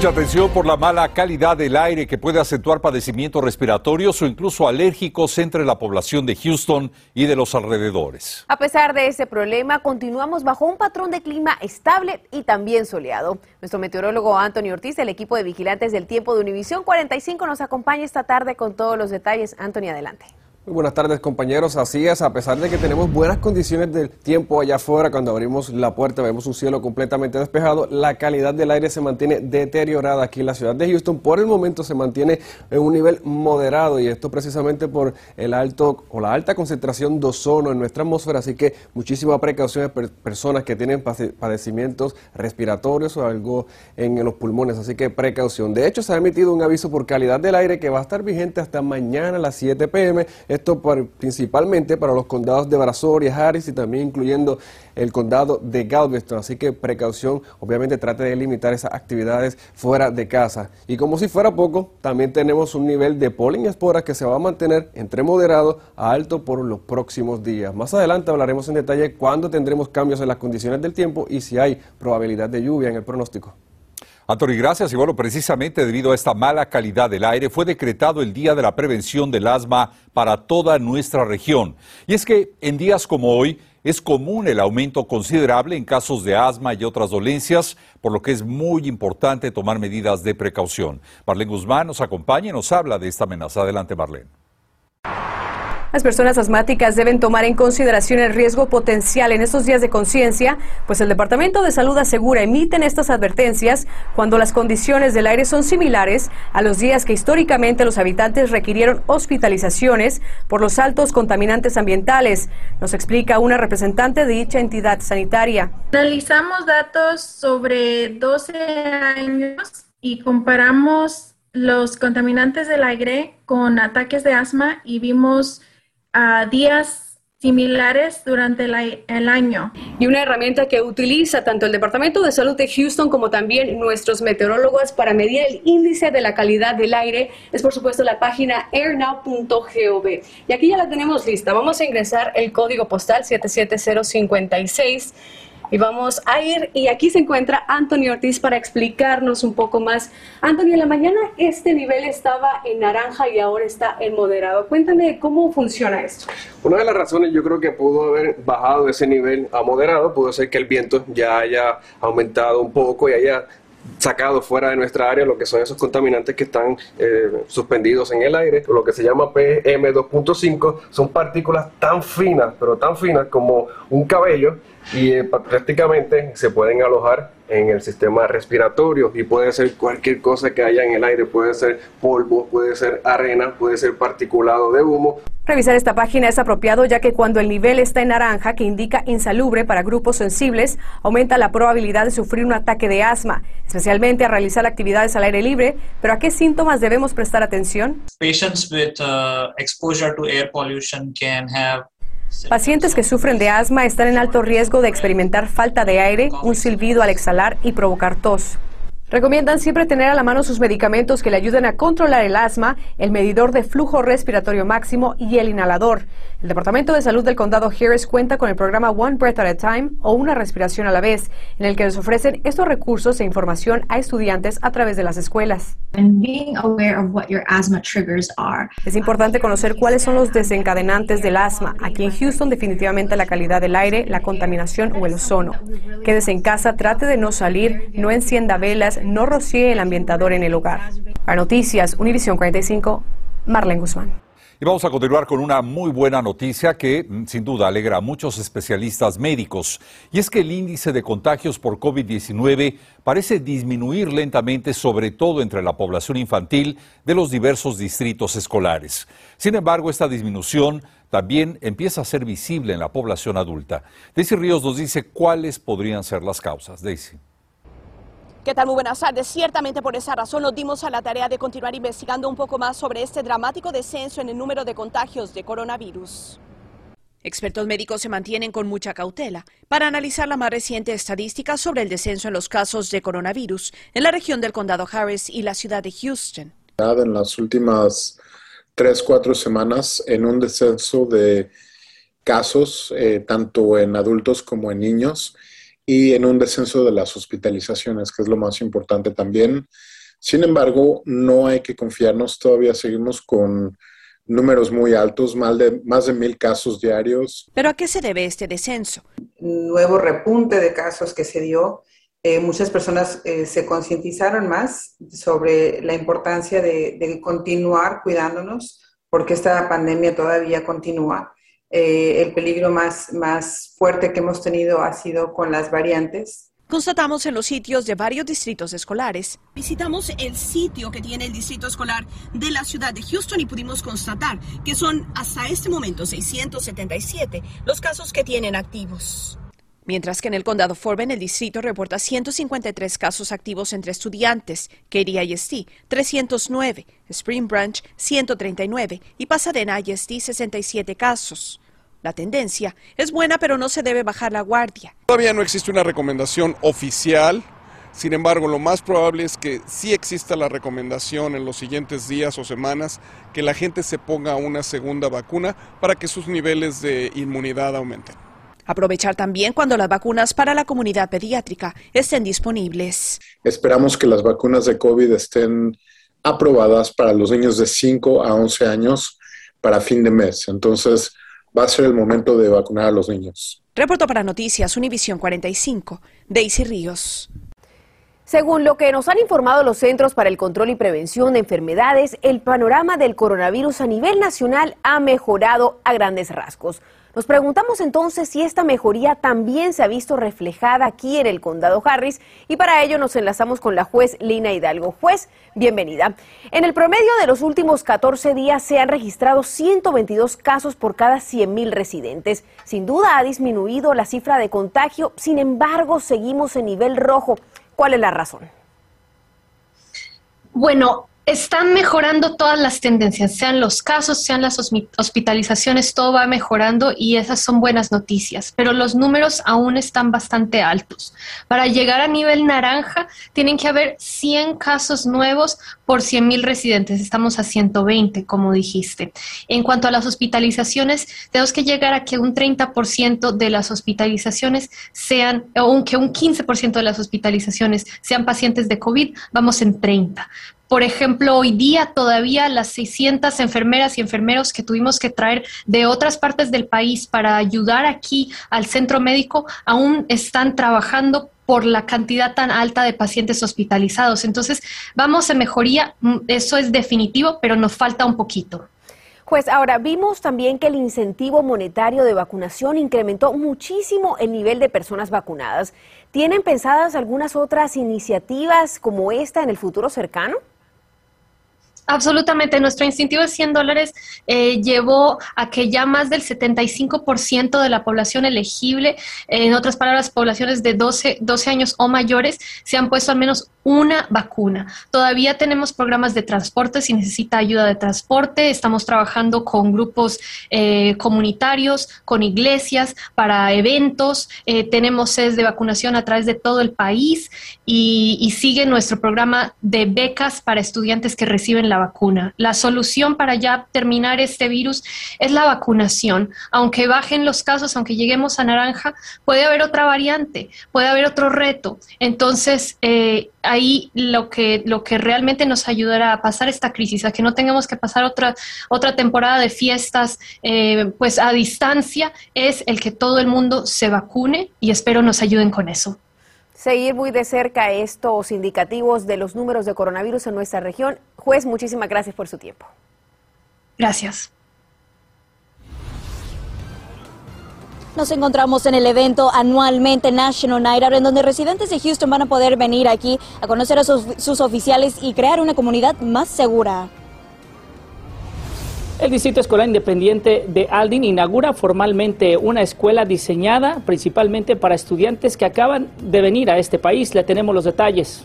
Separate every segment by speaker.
Speaker 1: Mucha atención por la mala calidad del aire que puede acentuar padecimientos respiratorios o incluso alérgicos entre la población de Houston y de los alrededores.
Speaker 2: A pesar de ese problema, continuamos bajo un patrón de clima estable y también soleado. Nuestro meteorólogo Anthony Ortiz del equipo de vigilantes del tiempo de Univisión 45 nos acompaña esta tarde con todos los detalles. Anthony, adelante.
Speaker 3: Buenas tardes compañeros, así es, a pesar de que tenemos buenas condiciones del tiempo allá afuera, cuando abrimos la puerta vemos un cielo completamente despejado, la calidad del aire se mantiene deteriorada aquí en la ciudad de Houston, por el momento se mantiene en un nivel moderado y esto precisamente por el alto o la alta concentración de ozono en nuestra atmósfera, así que muchísima precaución de personas que tienen padecimientos respiratorios o algo en los pulmones, así que precaución. De hecho, se ha emitido un aviso por calidad del aire que va a estar vigente hasta mañana a las 7 pm esto principalmente para los condados de Brazoria, Harris y también incluyendo el condado de Galveston. Así que precaución, obviamente trate de limitar esas actividades fuera de casa. Y como si fuera poco, también tenemos un nivel de polen y esporas que se va a mantener entre moderado a alto por los próximos días. Más adelante hablaremos en detalle cuándo tendremos cambios en las condiciones del tiempo y si hay probabilidad de lluvia en el pronóstico.
Speaker 1: Anthony, gracias. Y bueno, precisamente debido a esta mala calidad del aire fue decretado el Día de la Prevención del Asma para toda nuestra región. Y es que en días como hoy es común el aumento considerable en casos de asma y otras dolencias, por lo que es muy importante tomar medidas de precaución. Marlene Guzmán nos acompaña y nos habla de esta amenaza. Adelante, Marlene.
Speaker 2: Las personas asmáticas deben tomar en consideración el riesgo potencial en estos días de conciencia, pues el Departamento de Salud asegura emiten estas advertencias cuando las condiciones del aire son similares a los días que históricamente los habitantes requirieron hospitalizaciones por los altos contaminantes ambientales, nos explica una representante de dicha entidad sanitaria.
Speaker 4: Analizamos datos sobre 12 años y comparamos los contaminantes del aire con ataques de asma y vimos a días similares durante el año.
Speaker 2: Y una herramienta que utiliza tanto el Departamento de Salud de Houston como también nuestros meteorólogos para medir el índice de la calidad del aire es por supuesto la página airnow.gov. Y aquí ya la tenemos lista. Vamos a ingresar el código postal 77056 y vamos a ir, y aquí se encuentra Anthony Ortiz para explicarnos un poco más. Anthony, en la mañana este nivel estaba en naranja y ahora está en moderado. Cuéntame cómo funciona esto.
Speaker 3: Una de las razones yo creo que pudo haber bajado ese nivel a moderado, pudo ser que el viento ya haya aumentado un poco y haya sacado fuera de nuestra área lo que son esos contaminantes que están eh, suspendidos en el aire, lo que se llama PM2.5, son partículas tan finas, pero tan finas como un cabello y eh, prácticamente se pueden alojar en el sistema respiratorio y puede ser cualquier cosa que haya en el aire, puede ser polvo, puede ser arena, puede ser particulado de humo.
Speaker 2: Revisar esta página es apropiado ya que cuando el nivel está en naranja, que indica insalubre para grupos sensibles, aumenta la probabilidad de sufrir un ataque de asma, especialmente a realizar actividades al aire libre. Pero ¿a qué síntomas debemos prestar atención?
Speaker 5: Patients with uh, exposure to air pollution can have
Speaker 2: Pacientes que sufren de asma están en alto riesgo de experimentar falta de aire, un silbido al exhalar y provocar tos. Recomiendan siempre tener a la mano sus medicamentos que le ayuden a controlar el asma, el medidor de flujo respiratorio máximo y el inhalador. El Departamento de Salud del Condado Harris cuenta con el programa One Breath at a Time o una respiración a la vez, en el que les ofrecen estos recursos e información a estudiantes a través de las escuelas. Es importante conocer cuáles son los desencadenantes del asma. Aquí en Houston definitivamente la calidad del aire, la contaminación o el ozono. Quédese en casa, trate de no salir, no encienda velas, no rocíe el ambientador en el hogar. Para Noticias, Univisión 45, Marlene Guzmán.
Speaker 1: Y vamos a continuar con una muy buena noticia que mm, sin duda alegra a muchos especialistas médicos. Y es que el índice de contagios por COVID-19 parece disminuir lentamente, sobre todo entre la población infantil de los diversos distritos escolares. Sin embargo, esta disminución también empieza a ser visible en la población adulta. Daisy Ríos nos dice cuáles podrían ser las causas. Daisy.
Speaker 6: ¿Qué tal? Muy buenas tardes. Ciertamente por esa razón nos dimos a la tarea de continuar investigando un poco más sobre este dramático descenso en el número de contagios de coronavirus. Expertos médicos se mantienen con mucha cautela para analizar la más reciente estadística sobre el descenso en los casos de coronavirus en la región del condado Harris y la ciudad de Houston.
Speaker 7: En las últimas tres, cuatro semanas en un descenso de casos, eh, tanto en adultos como en niños, y en un descenso de las hospitalizaciones, que es lo más importante también. Sin embargo, no hay que confiarnos, todavía seguimos con números muy altos, más de, más de mil casos diarios.
Speaker 6: ¿Pero a qué se debe este descenso?
Speaker 8: Nuevo repunte de casos que se dio. Eh, muchas personas eh, se concientizaron más sobre la importancia de, de, continuar cuidándonos porque esta pandemia todavía continúa. Eh, el peligro más, más fuerte que hemos tenido ha sido con las variantes
Speaker 6: Constatamos en los sitios de varios distritos escolares. Visitamos el sitio que tiene el distrito escolar de la ciudad de Houston y pudimos constatar que son hasta este momento 677 los casos que tienen activos. Mientras que en el condado Forbes el distrito reporta 153 casos activos entre estudiantes, Katy ISD 309, Spring Branch 139 y Pasadena ISD 67 casos. La tendencia es buena, pero no se debe bajar la guardia.
Speaker 9: Todavía no existe una recomendación oficial. Sin embargo, lo más probable es que sí exista la recomendación en los siguientes días o semanas que la gente se ponga una segunda vacuna para que sus niveles de inmunidad aumenten.
Speaker 6: Aprovechar también cuando las vacunas para la comunidad pediátrica estén disponibles.
Speaker 7: Esperamos que las vacunas de COVID estén aprobadas para los niños de 5 a 11 años para fin de mes. Entonces, va a ser el momento de vacunar a los niños.
Speaker 6: Reporto para Noticias Univisión 45, Daisy Ríos.
Speaker 10: Según lo que nos han informado los Centros para el Control y Prevención de Enfermedades, el panorama del coronavirus a nivel nacional ha mejorado a grandes rasgos. Nos preguntamos entonces si esta mejoría también se ha visto reflejada aquí en el condado Harris y para ello nos enlazamos con la juez Lina Hidalgo. Juez, bienvenida. En el promedio de los últimos 14 días se han registrado 122 casos por cada 100.000 residentes. Sin duda ha disminuido la cifra de contagio, sin embargo seguimos en nivel rojo. ¿Cuál es la razón?
Speaker 11: Bueno, están mejorando todas las tendencias, sean los casos, sean las hospitalizaciones, todo va mejorando y esas son buenas noticias, pero los números aún están bastante altos. Para llegar a nivel naranja, tienen que haber 100 casos nuevos por 100 mil residentes. Estamos a 120, como dijiste. En cuanto a las hospitalizaciones, tenemos que llegar a que un 30% de las hospitalizaciones sean, o que un 15% de las hospitalizaciones sean pacientes de COVID, vamos en 30 por ejemplo, hoy día todavía las 600 enfermeras y enfermeros que tuvimos que traer de otras partes del país para ayudar aquí al centro médico aún están trabajando por la cantidad tan alta de pacientes hospitalizados. Entonces, vamos a mejoría, mm, eso es definitivo, pero nos falta un poquito.
Speaker 10: Pues ahora vimos también que el incentivo monetario de vacunación incrementó muchísimo el nivel de personas vacunadas. ¿Tienen pensadas algunas otras iniciativas como esta en el futuro cercano?
Speaker 11: Absolutamente, nuestro incentivo de 100 dólares eh, llevó a que ya más del 75% de la población elegible, en otras palabras, poblaciones de 12, 12 años o mayores, se han puesto al menos una vacuna. Todavía tenemos programas de transporte si necesita ayuda de transporte. Estamos trabajando con grupos eh, comunitarios, con iglesias, para eventos. Eh, tenemos sedes de vacunación a través de todo el país y, sigue nuestro programa de becas para estudiantes que reciben la vacuna. La solución para ya terminar este virus es la vacunación. Aunque bajen los casos, aunque lleguemos a naranja, puede haber otra variante, puede haber otro reto. Entonces, eh, ahí lo que, lo que realmente nos ayudará a pasar esta crisis, a que no tengamos que pasar otra, otra temporada de fiestas eh, pues a distancia, es el que todo el mundo se vacune y espero nos ayuden con eso.
Speaker 10: Seguir muy de cerca estos indicativos de los números de coronavirus en nuestra región. Juez, muchísimas gracias por su tiempo.
Speaker 11: Gracias.
Speaker 12: Nos encontramos en el evento anualmente National Night en donde residentes de Houston van a poder venir aquí a conocer a sus, sus oficiales y crear una comunidad más segura.
Speaker 13: El Distrito Escolar Independiente de Aldin inaugura formalmente una escuela diseñada principalmente para estudiantes que acaban de venir a este país. Le tenemos los detalles.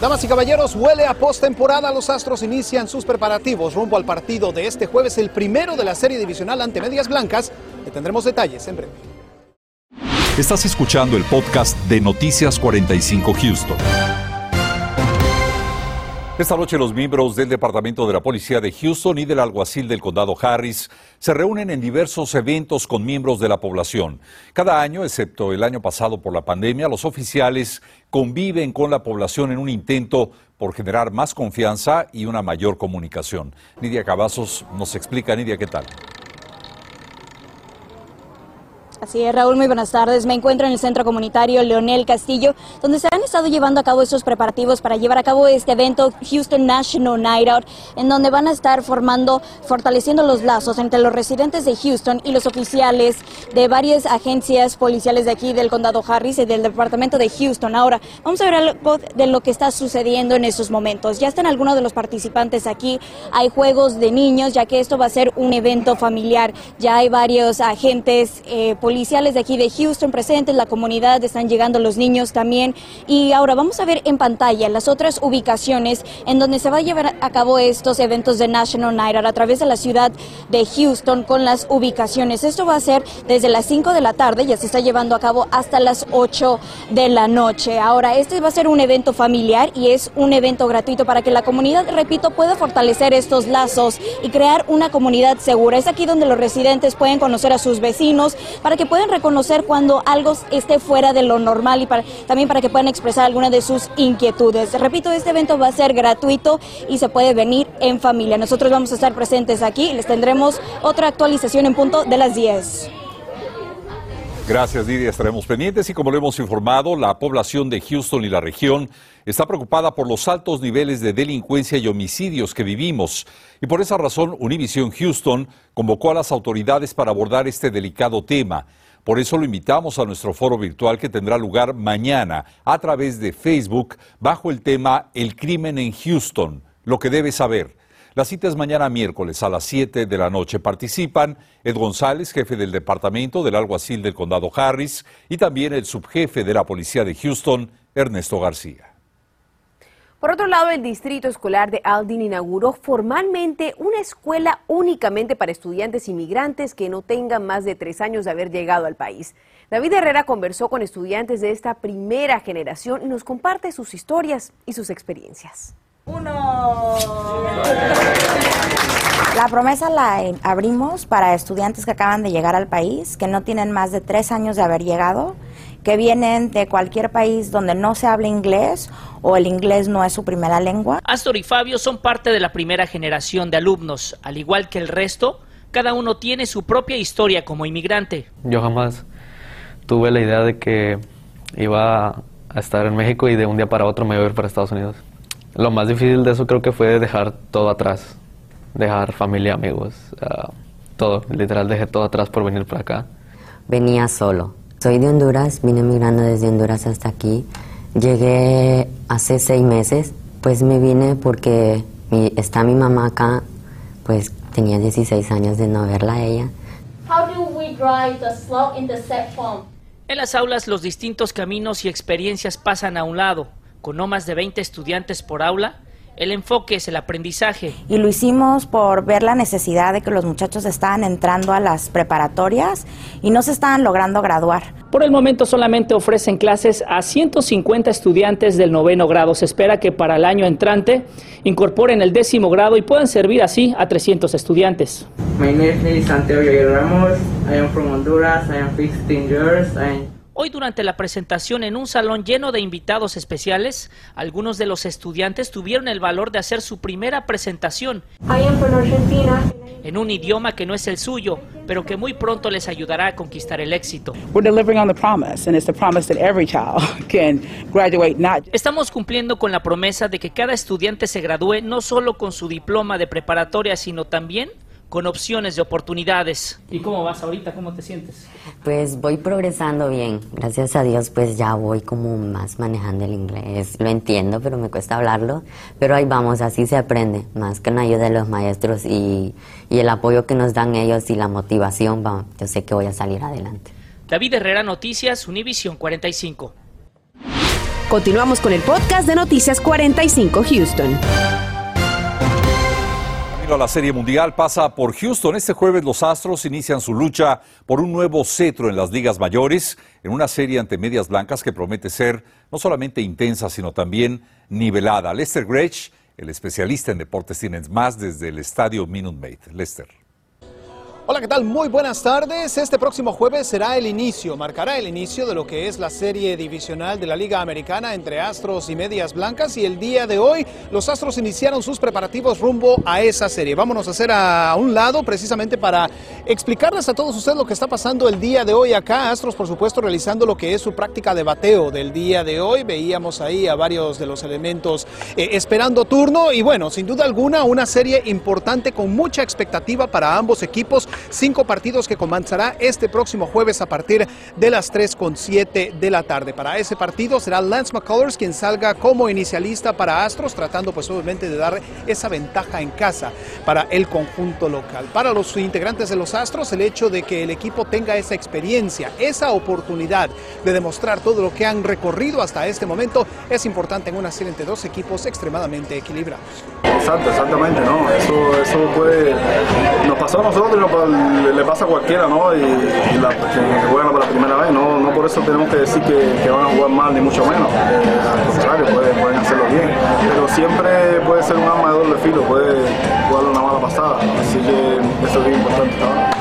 Speaker 14: Damas y caballeros, huele a postemporada. Los Astros inician sus preparativos rumbo al partido de este jueves, el primero de la serie divisional ante Medias Blancas. Le tendremos detalles en breve.
Speaker 1: Estás escuchando el podcast de Noticias 45 Houston. Esta noche los miembros del Departamento de la Policía de Houston y del alguacil del condado Harris se reúnen en diversos eventos con miembros de la población. Cada año, excepto el año pasado por la pandemia, los oficiales conviven con la población en un intento por generar más confianza y una mayor comunicación. Nidia Cavazos nos explica, Nidia, ¿qué tal?
Speaker 12: Así es, Raúl, muy buenas tardes. Me encuentro en el Centro Comunitario Leonel Castillo, donde se han estado llevando a cabo estos preparativos para llevar a cabo este evento Houston National Night Out, en donde van a estar formando, fortaleciendo los lazos entre los residentes de Houston y los oficiales de varias agencias policiales de aquí del condado Harris y del departamento de Houston. Ahora, vamos a ver algo de lo que está sucediendo en estos momentos. Ya están algunos de los participantes aquí, hay juegos de niños, ya que esto va a ser un evento familiar. Ya hay varios agentes eh, policiales de aquí de Houston presentes, la comunidad, están llegando los niños también. Y ahora vamos a ver en pantalla las otras ubicaciones en donde se va a llevar a cabo estos eventos de National Night Out a través de la ciudad de Houston con las ubicaciones. Esto va a ser desde las 5 de la tarde, ya se está llevando a cabo hasta las 8 de la noche. Ahora, este va a ser un evento familiar y es un evento gratuito para que la comunidad, repito, pueda fortalecer estos lazos y crear una comunidad segura. Es aquí donde los residentes pueden conocer a sus vecinos, para que puedan reconocer cuando algo esté fuera de lo normal y para, también para que puedan expresar alguna de sus inquietudes. Repito, este evento va a ser gratuito y se puede venir en familia. Nosotros vamos a estar presentes aquí y les tendremos otra actualización en punto de las 10.
Speaker 1: Gracias, Lidia. Estaremos pendientes y como lo hemos informado, la población de Houston y la región está preocupada por los altos niveles de delincuencia y homicidios que vivimos. Y por esa razón, Univision Houston convocó a las autoridades para abordar este delicado tema. Por eso lo invitamos a nuestro foro virtual que tendrá lugar mañana a través de Facebook bajo el tema El crimen en Houston, lo que debes saber. La cita es mañana miércoles a las 7 de la noche. Participan Ed González, jefe del departamento del alguacil del condado Harris, y también el subjefe de la policía de Houston, Ernesto García.
Speaker 10: Por otro lado, el Distrito Escolar de Aldin inauguró formalmente una escuela únicamente para estudiantes inmigrantes que no tengan más de tres años de haber llegado al país. David Herrera conversó con estudiantes de esta primera generación y nos comparte sus historias y sus experiencias.
Speaker 15: Uno. La promesa la abrimos para estudiantes que acaban de llegar al país, que no tienen más de tres años de haber llegado, que vienen de cualquier país donde no se habla inglés o el inglés no es su primera lengua.
Speaker 16: Astor y Fabio son parte de la primera generación de alumnos. Al igual que el resto, cada uno tiene su propia historia como inmigrante.
Speaker 17: Yo jamás tuve la idea de que iba a estar en México y de un día para otro me iba a ir para Estados Unidos. Lo más difícil de eso creo que fue dejar todo atrás, dejar familia, amigos, uh, todo. Literal dejé todo atrás por venir para acá.
Speaker 18: Venía solo. Soy de Honduras, vine migrando desde Honduras hasta aquí. Llegué hace seis meses, pues me vine porque mi, está mi mamá acá, pues tenía 16 años de no verla a ella.
Speaker 16: How do we drive the slope in the set form? En las aulas los distintos caminos y experiencias pasan a un lado con no más de 20 estudiantes por aula, el enfoque es el aprendizaje.
Speaker 15: Y lo hicimos por ver la necesidad de que los muchachos estaban entrando a las preparatorias y no se estaban logrando graduar.
Speaker 13: Por el momento solamente ofrecen clases a 150 estudiantes del noveno grado. Se espera que para el año entrante incorporen el décimo grado y puedan servir así a 300 estudiantes.
Speaker 19: My name is Santiago Ramos. I am from Honduras. I am 15 years.
Speaker 16: Hoy durante la presentación en un salón lleno de invitados especiales, algunos de los estudiantes tuvieron el valor de hacer su primera presentación en un idioma que no es el suyo, pero que muy pronto les ayudará a conquistar el éxito. Estamos cumpliendo con la promesa de que cada estudiante se gradúe no solo con su diploma de preparatoria, sino también con opciones de oportunidades.
Speaker 13: ¿Y cómo vas ahorita? ¿Cómo te sientes?
Speaker 18: Pues voy progresando bien. Gracias a Dios, pues ya voy como más manejando el inglés. Lo entiendo, pero me cuesta hablarlo. Pero ahí vamos, así se aprende, más con la ayuda de los maestros y, y el apoyo que nos dan ellos y la motivación, yo sé que voy a salir adelante.
Speaker 16: David Herrera, Noticias, Univisión 45.
Speaker 10: Continuamos con el podcast de Noticias 45 Houston
Speaker 1: la Serie Mundial pasa por Houston. Este jueves los Astros inician su lucha por un nuevo cetro en las ligas mayores, en una serie ante medias blancas que promete ser no solamente intensa, sino también nivelada. Lester Gretsch, El especialista en deportes tiene más desde el estadio Minute Maid. Lester.
Speaker 14: Hola, ¿qué tal? Muy buenas tardes. Este próximo jueves será el inicio, marcará el inicio de lo que es la serie divisional de la Liga Americana entre Astros y Medias Blancas y el día de hoy los Astros iniciaron sus preparativos rumbo a esa serie. Vámonos a hacer a un lado precisamente para explicarles a todos ustedes lo que está pasando el día de hoy acá. Astros, por supuesto, realizando lo que es su práctica de bateo del día de hoy. Veíamos ahí a varios de los elementos eh, esperando turno y bueno, sin duda alguna una serie importante con mucha expectativa para ambos equipos cinco partidos que comenzará este próximo jueves a partir de las 3 con 7 de la tarde. Para ese partido será Lance McCullers quien salga como inicialista para Astros, tratando pues obviamente de dar esa ventaja en casa para el conjunto local. Para los integrantes de los Astros, el hecho de que el equipo tenga esa experiencia, esa oportunidad de demostrar todo lo que han recorrido hasta este momento es importante en una serie entre dos equipos extremadamente equilibrados.
Speaker 20: Exacto, exactamente, ¿no? Eso, eso puede, nos pasó a nosotros, le, pasa a cualquiera, ¿no? Y, la, que juegan por la primera vez, ¿no? No por eso tenemos que decir que, van a jugar mal, ni mucho menos. al contrario, pueden, hacerlo bien. Pero siempre puede ser un arma de doble filo, puede jugar una mala pasada. Así que eso es bien importante.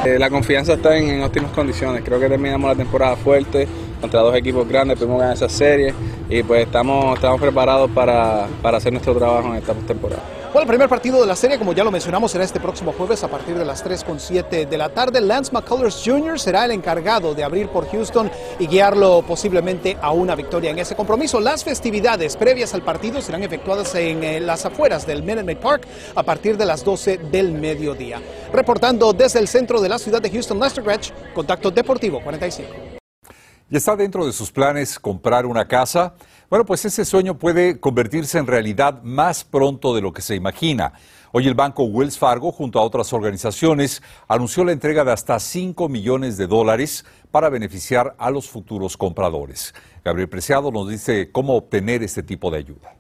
Speaker 21: Eh, la confianza está en, óptimas condiciones. Creo que terminamos la temporada fuerte contra dos equipos grandes, pudimos ganar esa serie y pues estamos, estamos preparados para, para hacer nuestro trabajo en esta temporada.
Speaker 14: Bueno, el primer partido de la serie, como ya lo mencionamos, será este próximo jueves a partir de las 3.7 de la tarde. Lance McCullers Jr. será el encargado de abrir por Houston y guiarlo posiblemente a una victoria en ese compromiso. Las festividades previas al partido serán efectuadas en eh, las afueras del Minute Maid Park a partir de las 12 del mediodía. Reportando desde el centro de la ciudad de Houston, Lester Gretsch, Contacto Deportivo 45.
Speaker 1: ¿Y está dentro de sus planes comprar una casa? Bueno, pues ese sueño puede convertirse en realidad más pronto de lo que se imagina. Hoy el banco Wells Fargo, junto a otras organizaciones, anunció la entrega de hasta 5 millones de dólares para beneficiar a los futuros compradores. Gabriel Preciado nos dice cómo obtener este tipo de ayuda.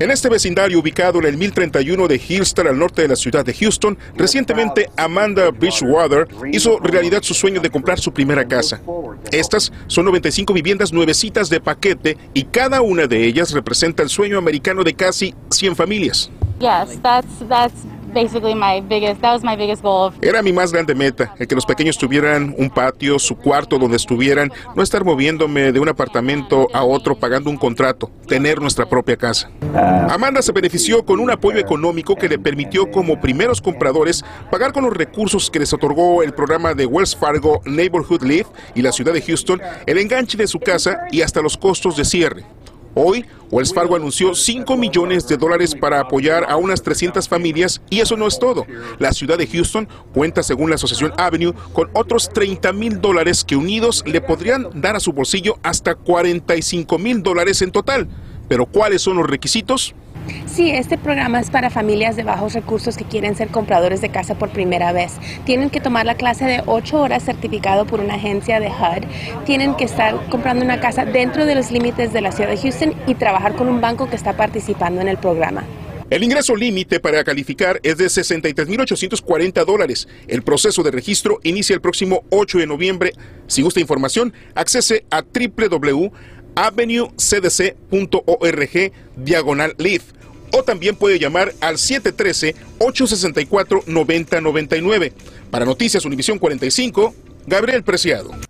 Speaker 22: En este vecindario ubicado en el 1031 de Hillstar al norte de la ciudad de Houston, recientemente Amanda Bridgewater hizo realidad su sueño de comprar su primera casa. Estas son 95 viviendas nuevecitas de paquete y cada una de ellas representa el sueño americano de casi 100 familias. Era mi más grande meta, el que los pequeños tuvieran un patio, su cuarto donde estuvieran, no estar moviéndome de un apartamento a otro pagando un contrato, tener nuestra propia casa. Amanda se benefició con un apoyo económico que le permitió como primeros compradores pagar con los recursos que les otorgó el programa de Wells Fargo Neighborhood Live y la ciudad de Houston el enganche de su casa y hasta los costos de cierre. Hoy, Wells Fargo anunció 5 millones de dólares para apoyar a unas 300 familias y eso no es todo. La ciudad de Houston cuenta, según la asociación Avenue, con otros 30 mil dólares que unidos le podrían dar a su bolsillo hasta 45 mil dólares en total. Pero ¿cuáles son los requisitos?
Speaker 23: Sí, este programa es para familias de bajos recursos que quieren ser compradores de casa por primera vez. Tienen que tomar la clase de 8 horas certificado por una agencia de HUD. Tienen que estar comprando una casa dentro de los límites de la ciudad de Houston y trabajar con un banco que está participando en el programa.
Speaker 22: El ingreso límite para calificar es de 63.840 dólares. El proceso de registro inicia el próximo 8 de noviembre. Si gusta información, accese a www avenuecdc.org diagonal o también puede llamar al 713-864-9099. Para Noticias Univisión 45, Gabriel Preciado.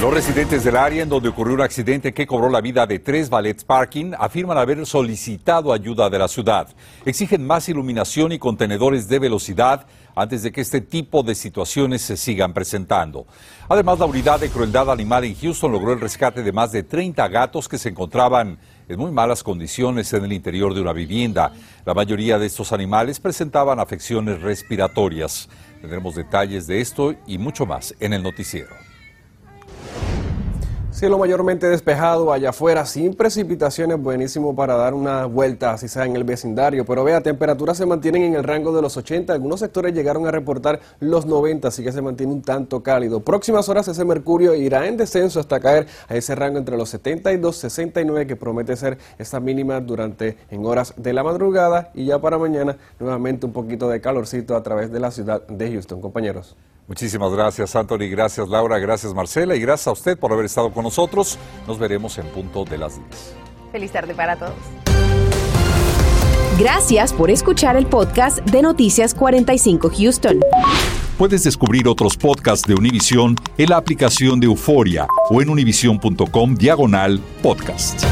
Speaker 1: Los residentes del área en donde ocurrió un accidente que cobró la vida de tres ballets parking afirman haber solicitado ayuda de la ciudad. Exigen más iluminación y contenedores de velocidad antes de que este tipo de situaciones se sigan presentando. Además, la unidad de crueldad animal en Houston logró el rescate de más de 30 gatos que se encontraban en muy malas condiciones en el interior de una vivienda. La mayoría de estos animales presentaban afecciones respiratorias. Tendremos detalles de esto y mucho más en el noticiero.
Speaker 3: Cielo mayormente despejado allá afuera, sin precipitaciones, buenísimo para dar una vuelta, así sea en el vecindario. Pero vea, temperaturas se mantienen en el rango de los 80, algunos sectores llegaron a reportar los 90, así que se mantiene un tanto cálido. Próximas horas ese mercurio irá en descenso hasta caer a ese rango entre los 72 y 69 que promete ser esta mínima durante en horas de la madrugada y ya para mañana nuevamente un poquito de calorcito a través de la ciudad de Houston, compañeros.
Speaker 1: Muchísimas gracias, Anthony. Gracias, Laura. Gracias, Marcela. Y gracias a usted por haber estado con nosotros. Nos veremos en punto de las 10.
Speaker 10: Feliz tarde para todos.
Speaker 24: Gracias por escuchar el podcast de Noticias 45 Houston.
Speaker 1: Puedes descubrir otros podcasts de Univision en la aplicación de Euforia o en univision.com diagonal podcast.